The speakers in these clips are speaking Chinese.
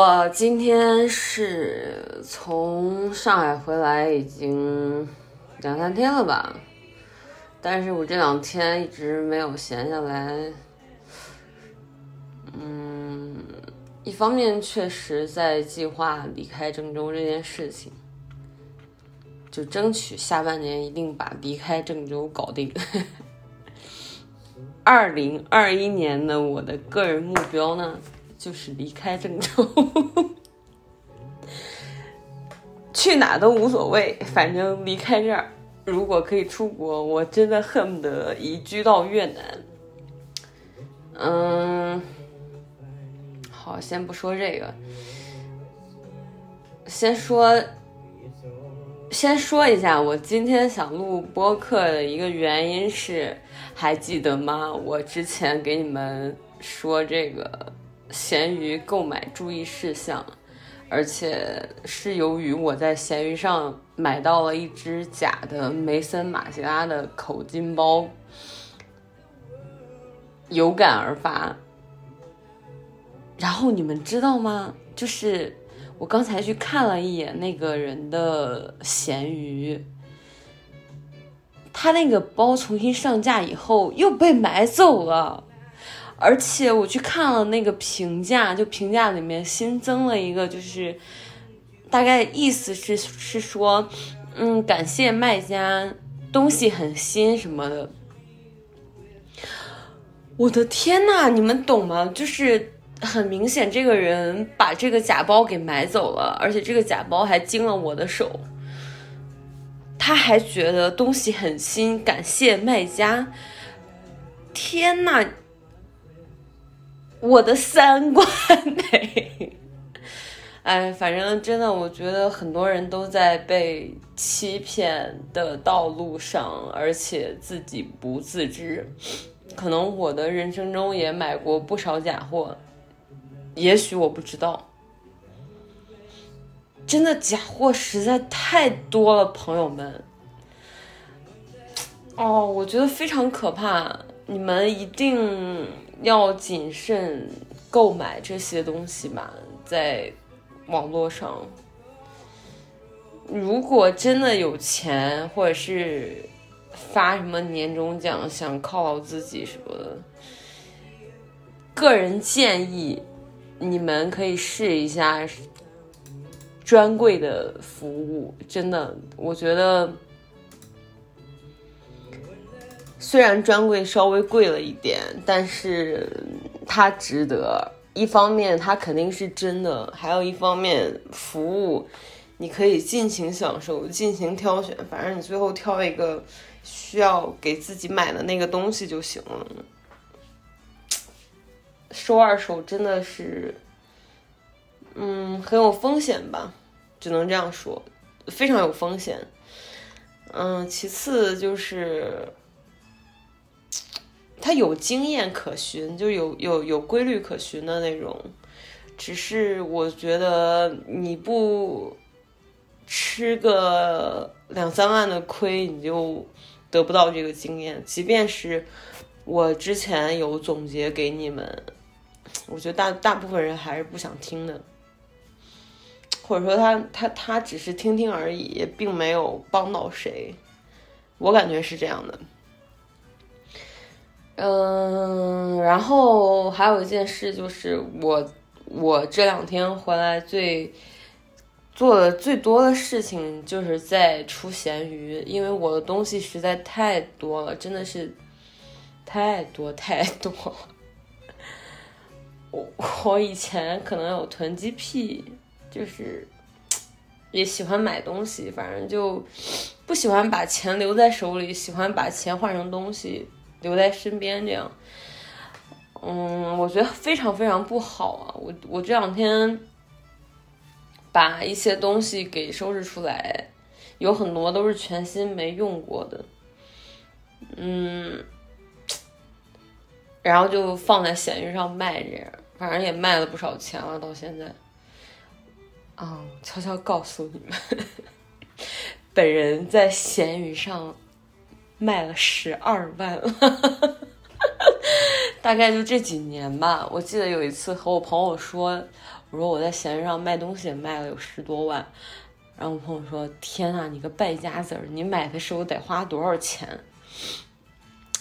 我今天是从上海回来，已经两三天了吧。但是我这两天一直没有闲下来。嗯，一方面确实在计划离开郑州这件事情，就争取下半年一定把离开郑州搞定。二零二一年的我的个人目标呢，就是离开郑州，去哪都无所谓，反正离开这儿。如果可以出国，我真的恨不得移居到越南。嗯，好，先不说这个，先说，先说一下，我今天想录播客的一个原因是，还记得吗？我之前给你们说这个闲鱼购买注意事项。而且是由于我在闲鱼上买到了一只假的梅森马吉拉的口金包，有感而发。然后你们知道吗？就是我刚才去看了一眼那个人的闲鱼，他那个包重新上架以后又被买走了。而且我去看了那个评价，就评价里面新增了一个，就是大概意思是是说，嗯，感谢卖家，东西很新什么的。我的天呐，你们懂吗？就是很明显，这个人把这个假包给买走了，而且这个假包还经了我的手。他还觉得东西很新，感谢卖家。天呐！我的三观？哎，反正真的，我觉得很多人都在被欺骗的道路上，而且自己不自知。可能我的人生中也买过不少假货，也许我不知道。真的假货实在太多了，朋友们。哦，我觉得非常可怕，你们一定。要谨慎购买这些东西嘛，在网络上，如果真的有钱或者是发什么年终奖，想犒劳自己什么的，个人建议你们可以试一下专柜的服务，真的，我觉得。虽然专柜稍微贵了一点，但是它值得。一方面它肯定是真的，还有一方面服务你可以尽情享受、尽情挑选，反正你最后挑一个需要给自己买的那个东西就行了。收二手真的是，嗯，很有风险吧，只能这样说，非常有风险。嗯，其次就是。他有经验可循，就有有有规律可循的那种。只是我觉得你不吃个两三万的亏，你就得不到这个经验。即便是我之前有总结给你们，我觉得大大部分人还是不想听的，或者说他他他只是听听而已，并没有帮到谁。我感觉是这样的。嗯，然后还有一件事就是我我这两天回来最做的最多的事情就是在出咸鱼，因为我的东西实在太多了，真的是太多太多。我我以前可能有囤积癖，就是也喜欢买东西，反正就不喜欢把钱留在手里，喜欢把钱换成东西。留在身边这样，嗯，我觉得非常非常不好啊！我我这两天把一些东西给收拾出来，有很多都是全新没用过的，嗯，然后就放在闲鱼上卖着，反正也卖了不少钱了，到现在。啊，悄悄告诉你们，本人在闲鱼上卖了十二万了。大概就这几年吧，我记得有一次和我朋友说，我说我在闲鱼上卖东西卖了有十多万，然后我朋友说：“天呐，你个败家子儿，你买的时候得花多少钱？”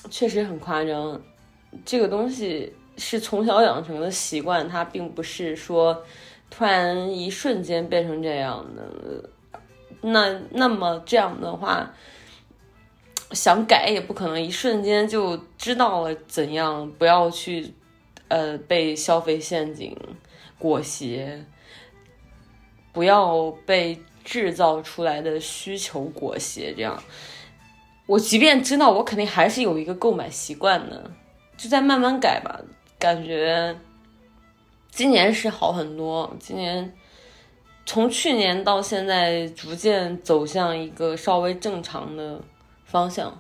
确实很夸张，这个东西是从小养成的习惯，它并不是说突然一瞬间变成这样的。那那么这样的话。想改也不可能一瞬间就知道了怎样不要去，呃，被消费陷阱裹挟，不要被制造出来的需求裹挟。这样，我即便知道，我肯定还是有一个购买习惯的，就在慢慢改吧。感觉今年是好很多，今年从去年到现在，逐渐走向一个稍微正常的。方向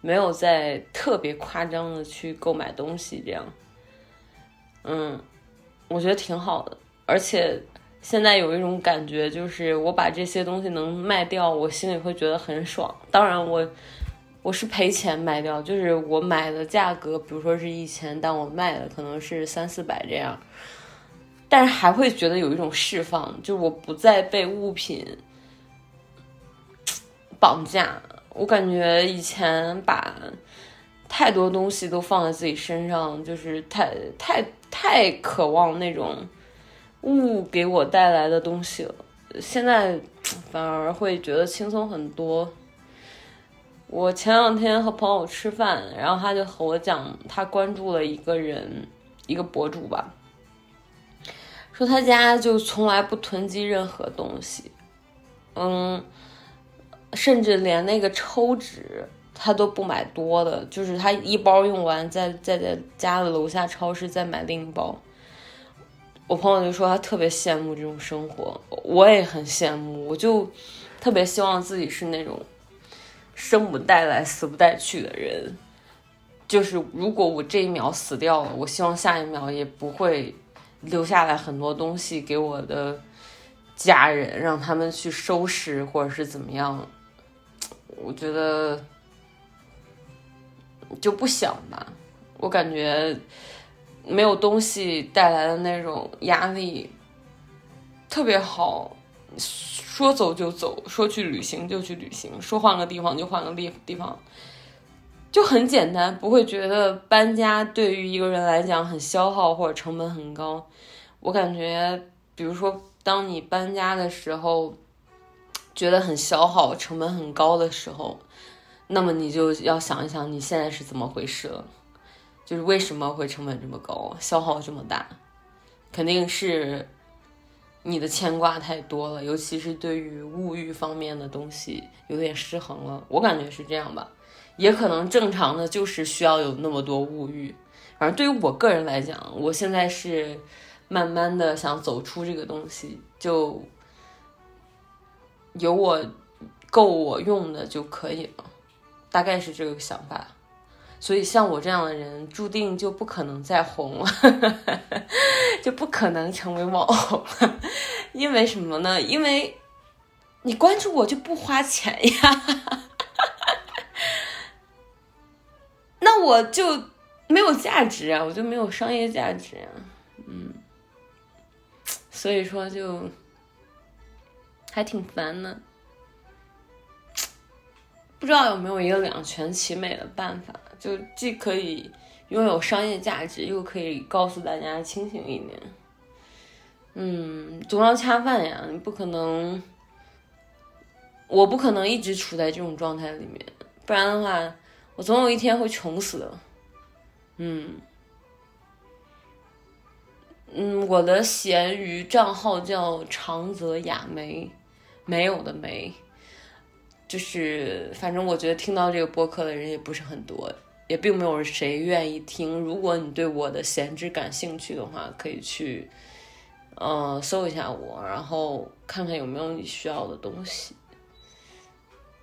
没有在特别夸张的去购买东西，这样，嗯，我觉得挺好的。而且现在有一种感觉，就是我把这些东西能卖掉，我心里会觉得很爽。当然，我我是赔钱卖掉，就是我买的价格，比如说是一千，但我卖的可能是三四百这样，但是还会觉得有一种释放，就我不再被物品绑架。我感觉以前把太多东西都放在自己身上，就是太太太渴望那种物给我带来的东西了。现在反而会觉得轻松很多。我前两天和朋友吃饭，然后他就和我讲，他关注了一个人，一个博主吧，说他家就从来不囤积任何东西，嗯。甚至连那个抽纸他都不买多的，就是他一包用完，再再在家的楼下超市再买另一包。我朋友就说他特别羡慕这种生活，我也很羡慕，我就特别希望自己是那种生不带来死不带去的人。就是如果我这一秒死掉了，我希望下一秒也不会留下来很多东西给我的家人，让他们去收拾或者是怎么样。我觉得就不想吧，我感觉没有东西带来的那种压力特别好，说走就走，说去旅行就去旅行，说换个地方就换个地地方，就很简单，不会觉得搬家对于一个人来讲很消耗或者成本很高。我感觉，比如说当你搬家的时候。觉得很消耗、成本很高的时候，那么你就要想一想你现在是怎么回事了，就是为什么会成本这么高、消耗这么大？肯定是你的牵挂太多了，尤其是对于物欲方面的东西有点失衡了。我感觉是这样吧，也可能正常的就是需要有那么多物欲。反正对于我个人来讲，我现在是慢慢的想走出这个东西，就。有我够我用的就可以了，大概是这个想法。所以像我这样的人，注定就不可能再红了，就不可能成为网红了。因为什么呢？因为你关注我就不花钱呀，那我就没有价值啊，我就没有商业价值啊。嗯，所以说就。还挺烦的，不知道有没有一个两全其美的办法，就既可以拥有商业价值，又可以告诉大家清醒一点。嗯，总要恰饭呀，你不可能，我不可能一直处在这种状态里面，不然的话，我总有一天会穷死的。嗯。嗯，我的闲鱼账号叫长泽雅梅。没有的没，就是反正我觉得听到这个播客的人也不是很多，也并没有谁愿意听。如果你对我的闲置感兴趣的话，可以去，呃，搜一下我，然后看看有没有你需要的东西。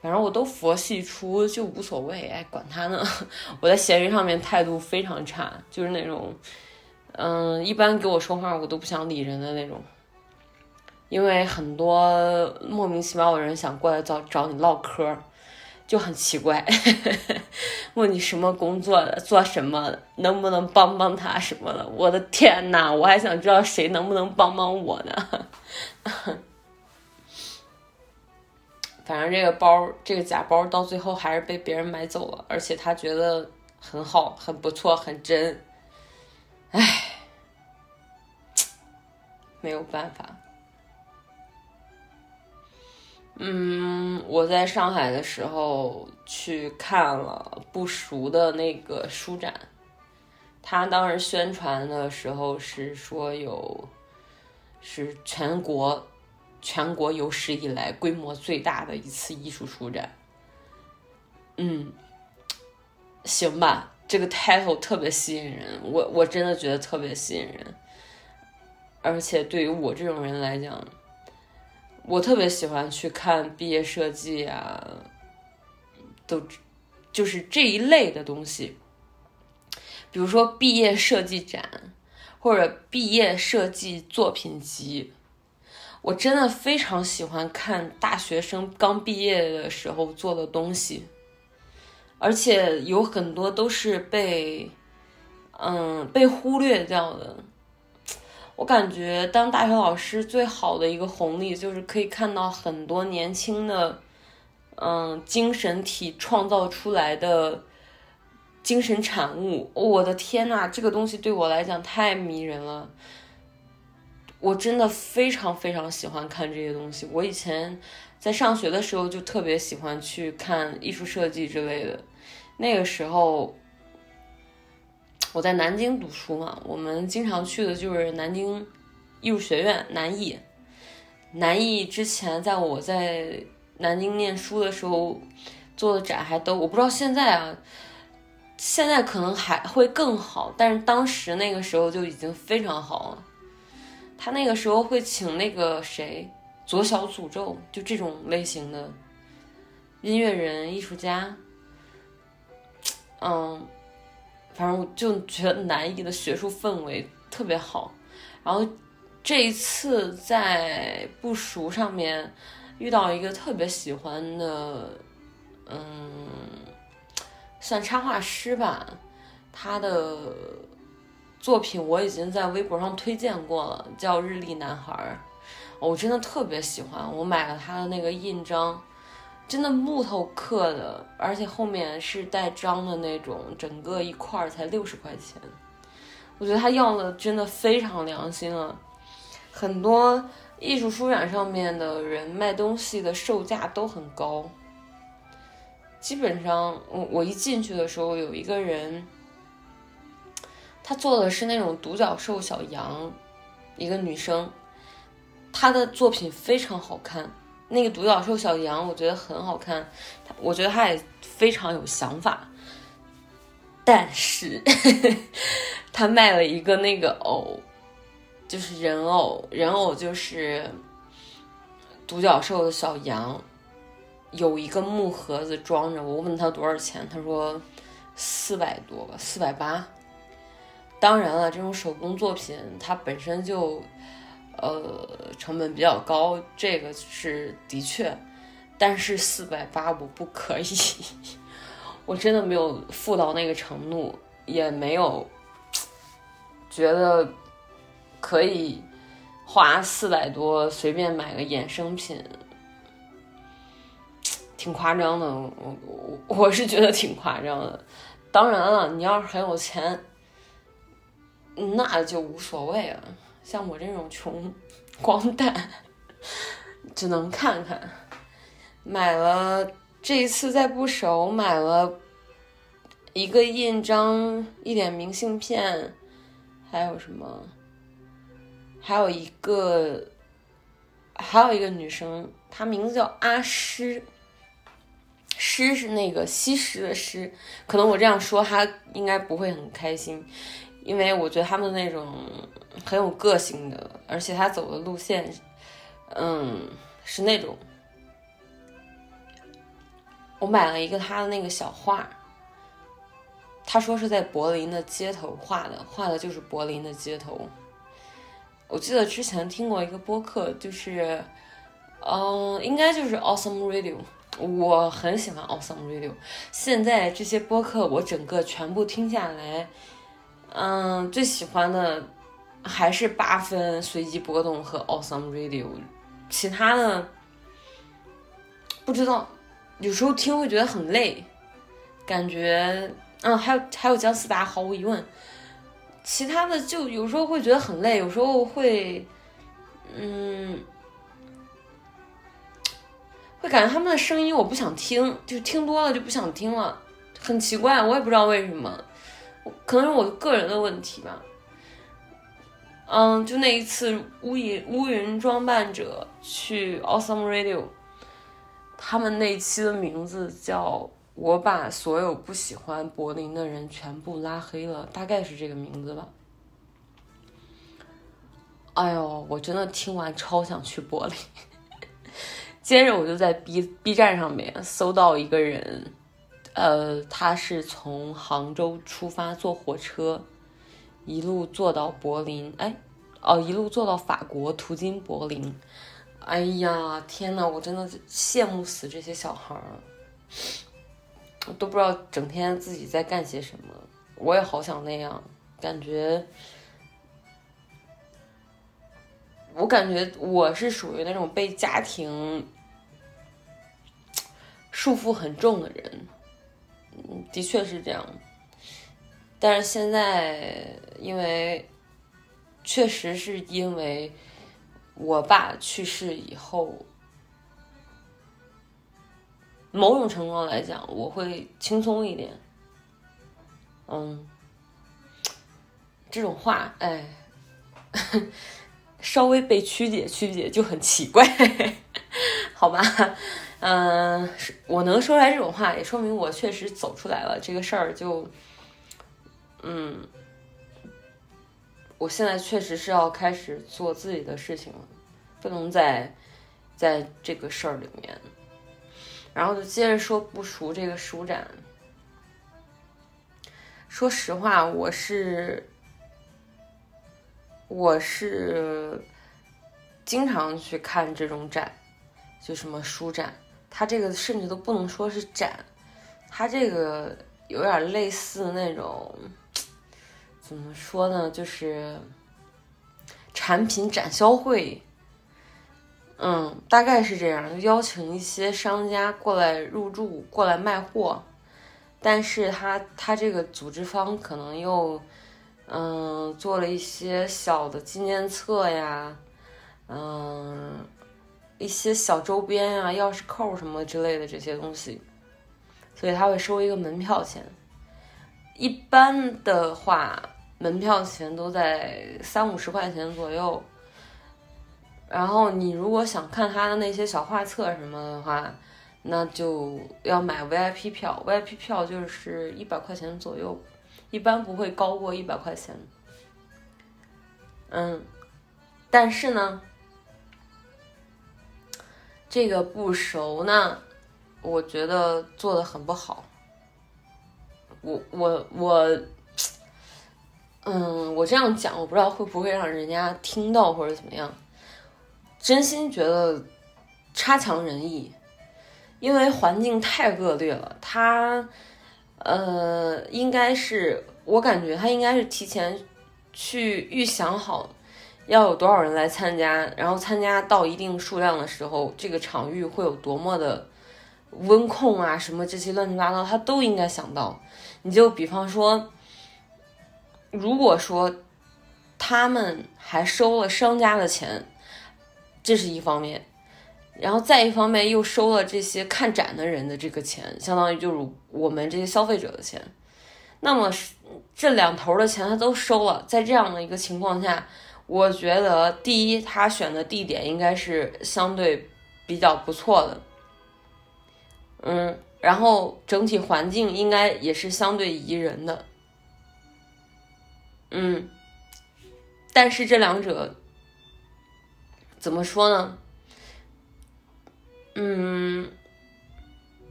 反正我都佛系出就无所谓，哎，管他呢。我在闲鱼上面态度非常差，就是那种，嗯，一般给我说话我都不想理人的那种。因为很多莫名其妙的人想过来找找你唠嗑，就很奇怪，问你什么工作的，做什么的，能不能帮帮他什么的。我的天呐，我还想知道谁能不能帮帮我呢。反正这个包，这个假包到最后还是被别人买走了，而且他觉得很好，很不错，很真。唉，没有办法。嗯，我在上海的时候去看了不熟的那个书展，他当时宣传的时候是说有是全国全国有史以来规模最大的一次艺术书展。嗯，行吧，这个 title 特别吸引人，我我真的觉得特别吸引人，而且对于我这种人来讲。我特别喜欢去看毕业设计啊，都就是这一类的东西，比如说毕业设计展或者毕业设计作品集，我真的非常喜欢看大学生刚毕业的时候做的东西，而且有很多都是被嗯被忽略掉的。我感觉当大学老师最好的一个红利就是可以看到很多年轻的，嗯，精神体创造出来的精神产物。我的天呐，这个东西对我来讲太迷人了。我真的非常非常喜欢看这些东西。我以前在上学的时候就特别喜欢去看艺术设计之类的，那个时候。我在南京读书嘛，我们经常去的就是南京艺术学院南艺。南艺之前在我在南京念书的时候做的展还都，我不知道现在啊，现在可能还会更好，但是当时那个时候就已经非常好了。他那个时候会请那个谁左小诅咒，就这种类型的音乐人、艺术家，嗯。反正我就觉得南艺的学术氛围特别好，然后这一次在不熟上面遇到一个特别喜欢的，嗯，算插画师吧，他的作品我已经在微博上推荐过了，叫日历男孩，我真的特别喜欢，我买了他的那个印章。真的木头刻的，而且后面是带章的那种，整个一块儿才六十块钱。我觉得他要的真的非常良心了。很多艺术书展上面的人卖东西的售价都很高。基本上，我我一进去的时候，有一个人，他做的是那种独角兽小羊，一个女生，她的作品非常好看。那个独角兽小羊，我觉得很好看，我觉得他也非常有想法，但是 他卖了一个那个偶，就是人偶，人偶就是独角兽的小羊，有一个木盒子装着。我问他多少钱，他说四百多吧，四百八。当然了，这种手工作品它本身就。呃，成本比较高，这个是的确，但是四百八我不可以，我真的没有富到那个程度，也没有觉得可以花四百多随便买个衍生品，挺夸张的，我我我是觉得挺夸张的。当然了，你要是很有钱，那就无所谓了。像我这种穷光蛋，只能看看。买了这一次在不熟买了一个印章，一点明信片，还有什么？还有一个，还有一个女生，她名字叫阿诗，诗是那个西施的诗，可能我这样说她应该不会很开心，因为我觉得他们那种很有个性的，而且他走的路线，嗯，是那种。我买了一个他的那个小画，他说是在柏林的街头画的，画的就是柏林的街头。我记得之前听过一个播客，就是，嗯，应该就是 Awesome Radio，我很喜欢 Awesome Radio。现在这些播客我整个全部听下来，嗯，最喜欢的还是八分随机波动和 Awesome Radio，其他的不知道。有时候听会觉得很累，感觉嗯，还有还有姜思达，毫无疑问。其他的就有时候会觉得很累，有时候会，嗯，会感觉他们的声音我不想听，就听多了就不想听了，很奇怪，我也不知道为什么，可能是我个人的问题吧。嗯，就那一次乌云乌云装扮者去 Awesome Radio。他们那期的名字叫“我把所有不喜欢柏林的人全部拉黑了”，大概是这个名字吧。哎呦，我真的听完超想去柏林。接着我就在 B B 站上面搜到一个人，呃，他是从杭州出发坐火车，一路坐到柏林，哎，哦，一路坐到法国，途经柏林。哎呀，天呐，我真的羡慕死这些小孩儿，我都不知道整天自己在干些什么。我也好想那样，感觉，我感觉我是属于那种被家庭束缚很重的人，的确是这样。但是现在，因为确实是因为。我爸去世以后，某种程度上来讲，我会轻松一点。嗯，这种话，哎，稍微被曲解曲解就很奇怪，好吧？嗯，我能说出来这种话，也说明我确实走出来了。这个事儿就，嗯。我现在确实是要开始做自己的事情了，不能再在这个事儿里面。然后就接着说不熟这个书展。说实话，我是我是经常去看这种展，就什么书展，它这个甚至都不能说是展，它这个有点类似那种。怎么说呢？就是产品展销会，嗯，大概是这样，就邀请一些商家过来入驻，过来卖货。但是他他这个组织方可能又，嗯，做了一些小的纪念册呀，嗯，一些小周边啊，钥匙扣什么之类的这些东西，所以他会收一个门票钱。一般的话。门票钱都在三五十块钱左右，然后你如果想看他的那些小画册什么的话，那就要买 VIP 票，VIP 票就是一百块钱左右，一般不会高过一百块钱。嗯，但是呢，这个不熟呢，我觉得做的很不好。我我我。嗯，我这样讲，我不知道会不会让人家听到或者怎么样。真心觉得差强人意，因为环境太恶劣了。他，呃，应该是我感觉他应该是提前去预想好要有多少人来参加，然后参加到一定数量的时候，这个场域会有多么的温控啊，什么这些乱七八糟，他都应该想到。你就比方说。如果说他们还收了商家的钱，这是一方面，然后再一方面又收了这些看展的人的这个钱，相当于就是我们这些消费者的钱，那么这两头的钱他都收了，在这样的一个情况下，我觉得第一，他选的地点应该是相对比较不错的，嗯，然后整体环境应该也是相对宜人的，嗯，但是这两者怎么说呢？嗯，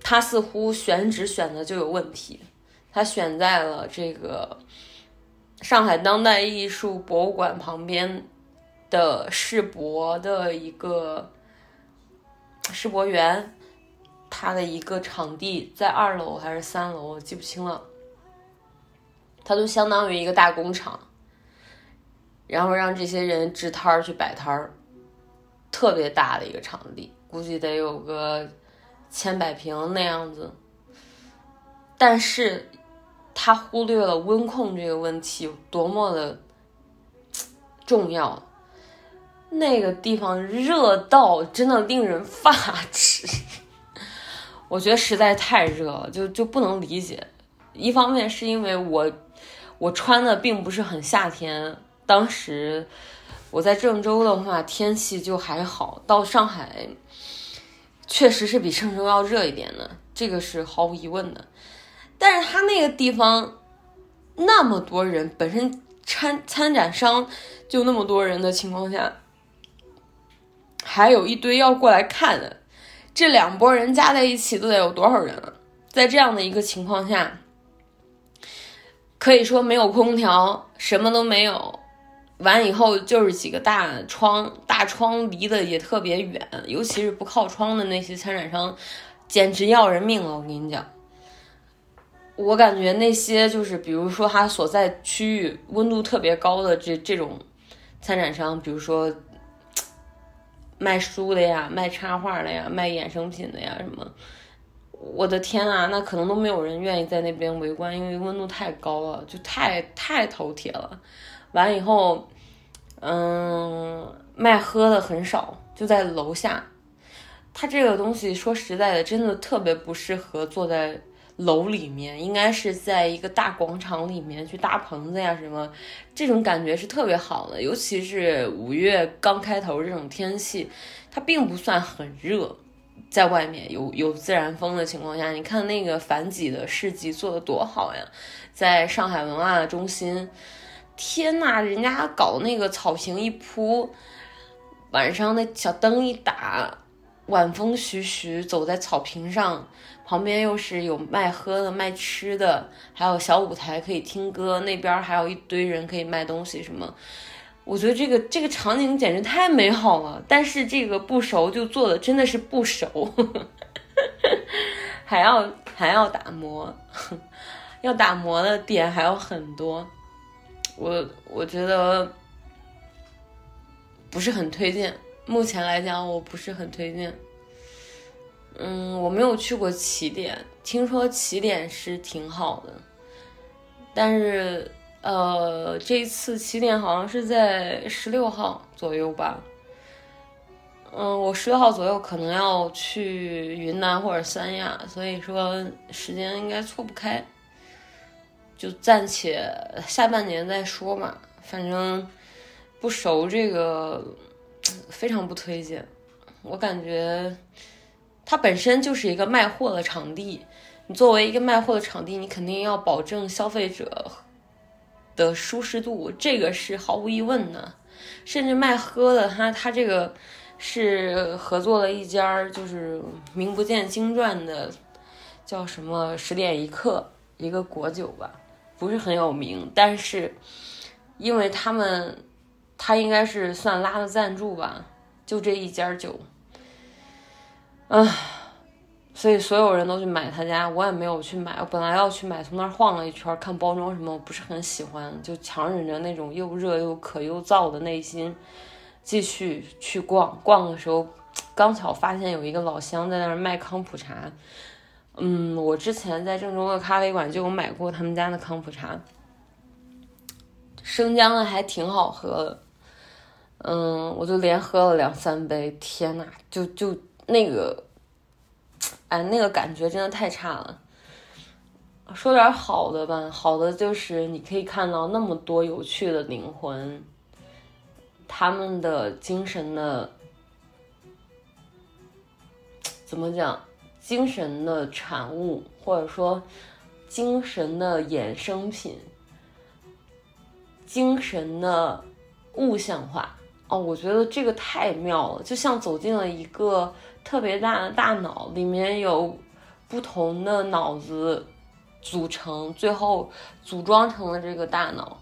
他似乎选址选的就有问题，他选在了这个上海当代艺术博物馆旁边的世博的一个世博园。它的一个场地在二楼还是三楼，我记不清了。它就相当于一个大工厂，然后让这些人支摊儿去摆摊儿，特别大的一个场地，估计得有个千百平那样子。但是，他忽略了温控这个问题有多么的重要。那个地方热到真的令人发指。我觉得实在太热了，就就不能理解。一方面是因为我我穿的并不是很夏天，当时我在郑州的话天气就还好，到上海确实是比郑州要热一点的，这个是毫无疑问的。但是他那个地方那么多人，本身参参展商就那么多人的情况下，还有一堆要过来看的。这两拨人加在一起都得有多少人了？在这样的一个情况下，可以说没有空调，什么都没有。完以后就是几个大窗，大窗离得也特别远，尤其是不靠窗的那些参展商，简直要人命了。我跟你讲，我感觉那些就是比如说他所在区域温度特别高的这这种参展商，比如说。卖书的呀，卖插画的呀，卖衍生品的呀，什么？我的天啊，那可能都没有人愿意在那边围观，因为温度太高了，就太太头铁了。完以后，嗯，卖喝的很少，就在楼下。它这个东西说实在的，真的特别不适合坐在。楼里面应该是在一个大广场里面去搭棚子呀，什么这种感觉是特别好的，尤其是五月刚开头这种天气，它并不算很热，在外面有有自然风的情况下，你看那个反几的市集做的多好呀，在上海文化中心，天呐，人家搞那个草坪一铺，晚上那小灯一打，晚风徐徐，走在草坪上。旁边又是有卖喝的、卖吃的，还有小舞台可以听歌，那边还有一堆人可以卖东西什么。我觉得这个这个场景简直太美好了。但是这个不熟就做的真的是不熟，还要还要打磨，要打磨的点还有很多。我我觉得不是很推荐，目前来讲我不是很推荐。嗯，我没有去过起点，听说起点是挺好的，但是呃，这一次起点好像是在十六号左右吧。嗯，我十六号左右可能要去云南或者三亚，所以说时间应该错不开，就暂且下半年再说嘛。反正不熟这个，非常不推荐，我感觉。它本身就是一个卖货的场地，你作为一个卖货的场地，你肯定要保证消费者的舒适度，这个是毫无疑问的。甚至卖喝的，它它这个是合作了一家就是名不见经传的，叫什么十点一刻一个果酒吧，不是很有名，但是因为他们他应该是算拉的赞助吧，就这一家酒。啊，所以所有人都去买他家，我也没有去买。我本来要去买，从那儿晃了一圈，看包装什么，我不是很喜欢，就强忍着那种又热又渴又燥的内心，继续去逛。逛的时候，刚巧发现有一个老乡在那儿卖康普茶。嗯，我之前在郑州的咖啡馆就有买过他们家的康普茶，生姜的还挺好喝的。嗯，我就连喝了两三杯，天呐，就就。那个，哎，那个感觉真的太差了。说点好的吧，好的就是你可以看到那么多有趣的灵魂，他们的精神的怎么讲？精神的产物，或者说精神的衍生品，精神的物象化。哦，我觉得这个太妙了，就像走进了一个特别大的大脑，里面有不同的脑子组成，最后组装成了这个大脑。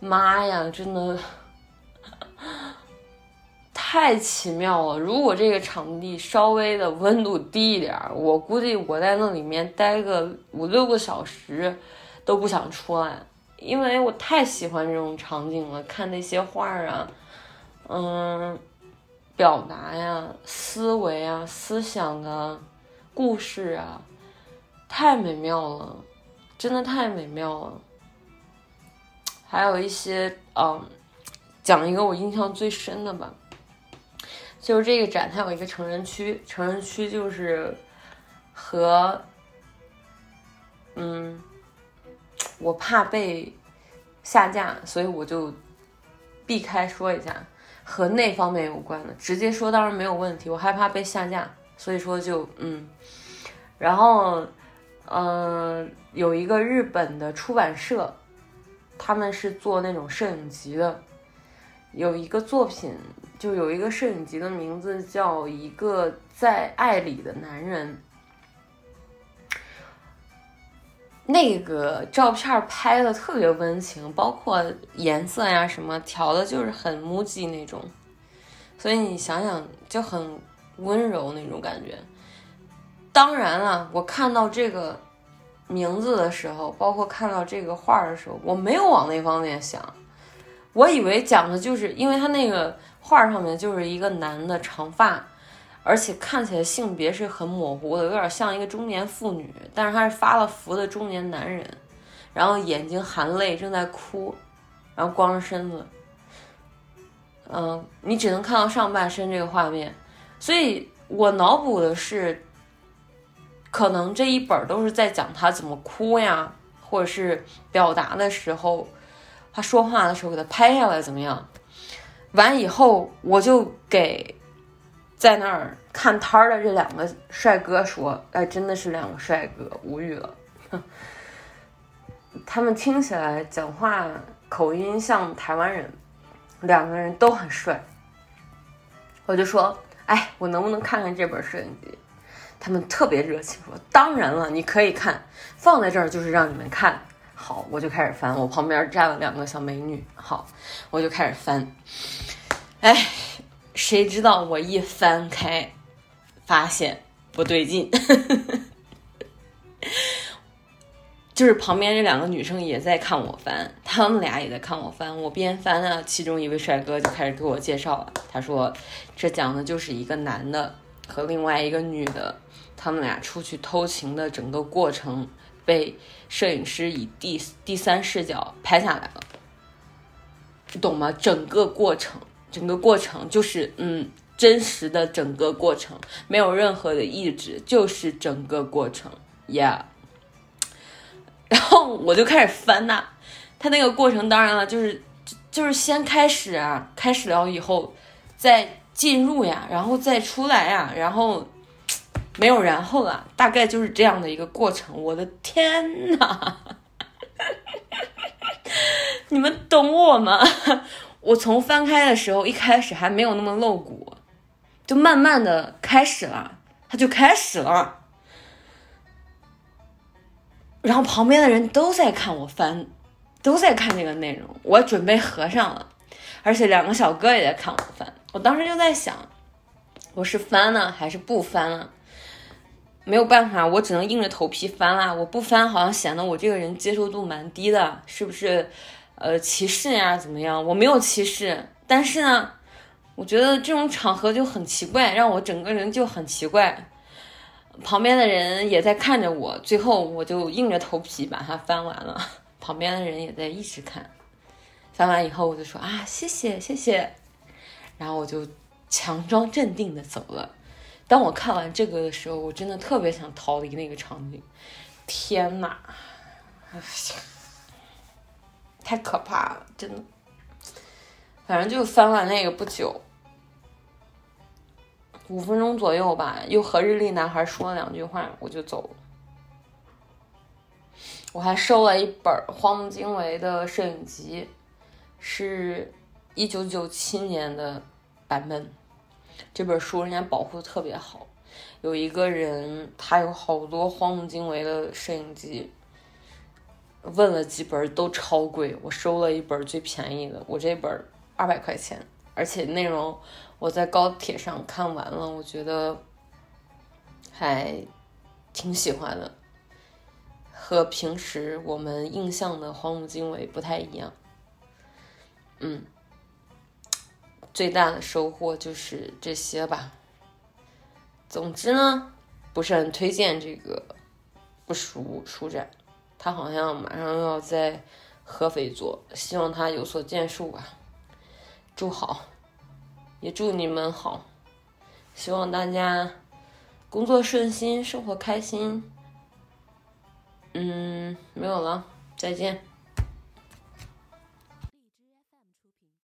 妈呀，真的 太奇妙了！如果这个场地稍微的温度低一点，我估计我在那里面待个五六个小时都不想出来，因为我太喜欢这种场景了，看那些画儿啊。嗯，表达呀，思维啊，思想啊，故事啊，太美妙了，真的太美妙了。还有一些，嗯，讲一个我印象最深的吧，就是这个展它有一个成人区，成人区就是和，嗯，我怕被下架，所以我就避开说一下。和那方面有关的，直接说当然没有问题。我害怕被下架，所以说就嗯，然后嗯，有一个日本的出版社，他们是做那种摄影集的，有一个作品，就有一个摄影集的名字叫《一个在爱里的男人》。那个照片拍的特别温情，包括颜色呀什么调的，就是很木吉那种，所以你想想就很温柔那种感觉。当然了，我看到这个名字的时候，包括看到这个画的时候，我没有往那方面想，我以为讲的就是因为他那个画上面就是一个男的长发。而且看起来性别是很模糊的，有点像一个中年妇女，但是他是发了福的中年男人，然后眼睛含泪正在哭，然后光着身子，嗯，你只能看到上半身这个画面，所以我脑补的是，可能这一本都是在讲他怎么哭呀，或者是表达的时候，他说话的时候给他拍下来怎么样，完以后我就给。在那儿看摊儿的这两个帅哥说：“哎，真的是两个帅哥，无语了。他们听起来讲话口音像台湾人，两个人都很帅。”我就说：“哎，我能不能看看这本摄影集？”他们特别热情说：“当然了，你可以看，放在这儿就是让你们看。”好，我就开始翻，我旁边站了两个小美女。好，我就开始翻，哎。谁知道我一翻开，发现不对劲，就是旁边这两个女生也在看我翻，他们俩也在看我翻。我边翻呢，其中一位帅哥就开始给我介绍了。他说：“这讲的就是一个男的和另外一个女的，他们俩出去偷情的整个过程，被摄影师以第第三视角拍下来了，你懂吗？整个过程。”整个过程就是，嗯，真实的整个过程，没有任何的意志，就是整个过程，Yeah。然后我就开始翻呐，他那个过程当然了，就是就是先开始啊，开始了以后再进入呀，然后再出来呀，然后没有然后了，大概就是这样的一个过程。我的天呐 你们懂我吗？我从翻开的时候，一开始还没有那么露骨，就慢慢的开始了，它就开始了。然后旁边的人都在看我翻，都在看这个内容，我准备合上了，而且两个小哥也在看我翻。我当时就在想，我是翻呢还是不翻了？没有办法，我只能硬着头皮翻啦。我不翻好像显得我这个人接受度蛮低的，是不是？呃，歧视呀，怎么样？我没有歧视，但是呢，我觉得这种场合就很奇怪，让我整个人就很奇怪。旁边的人也在看着我，最后我就硬着头皮把它翻完了。旁边的人也在一直看，翻完以后我就说啊，谢谢谢谢，然后我就强装镇定的走了。当我看完这个的时候，我真的特别想逃离那个场景。天呐！太可怕了，真的。反正就翻完那个不久，五分钟左右吧，又和日历男孩说了两句话，我就走了。我还收了一本荒木经惟的摄影集，是一九九七年的版本。这本书人家保护的特别好。有一个人，他有好多荒木经惟的摄影集，问了几本都超贵，我收了一本最便宜的，我这本二百块钱，而且内容我在高铁上看完了，我觉得还挺喜欢的，和平时我们印象的荒木经惟不太一样。嗯，最大的收获就是这些吧。总之呢，不是很推荐这个不熟书展，他好像马上要在合肥做，希望他有所建树吧。祝好，也祝你们好，希望大家工作顺心，生活开心。嗯，没有了，再见。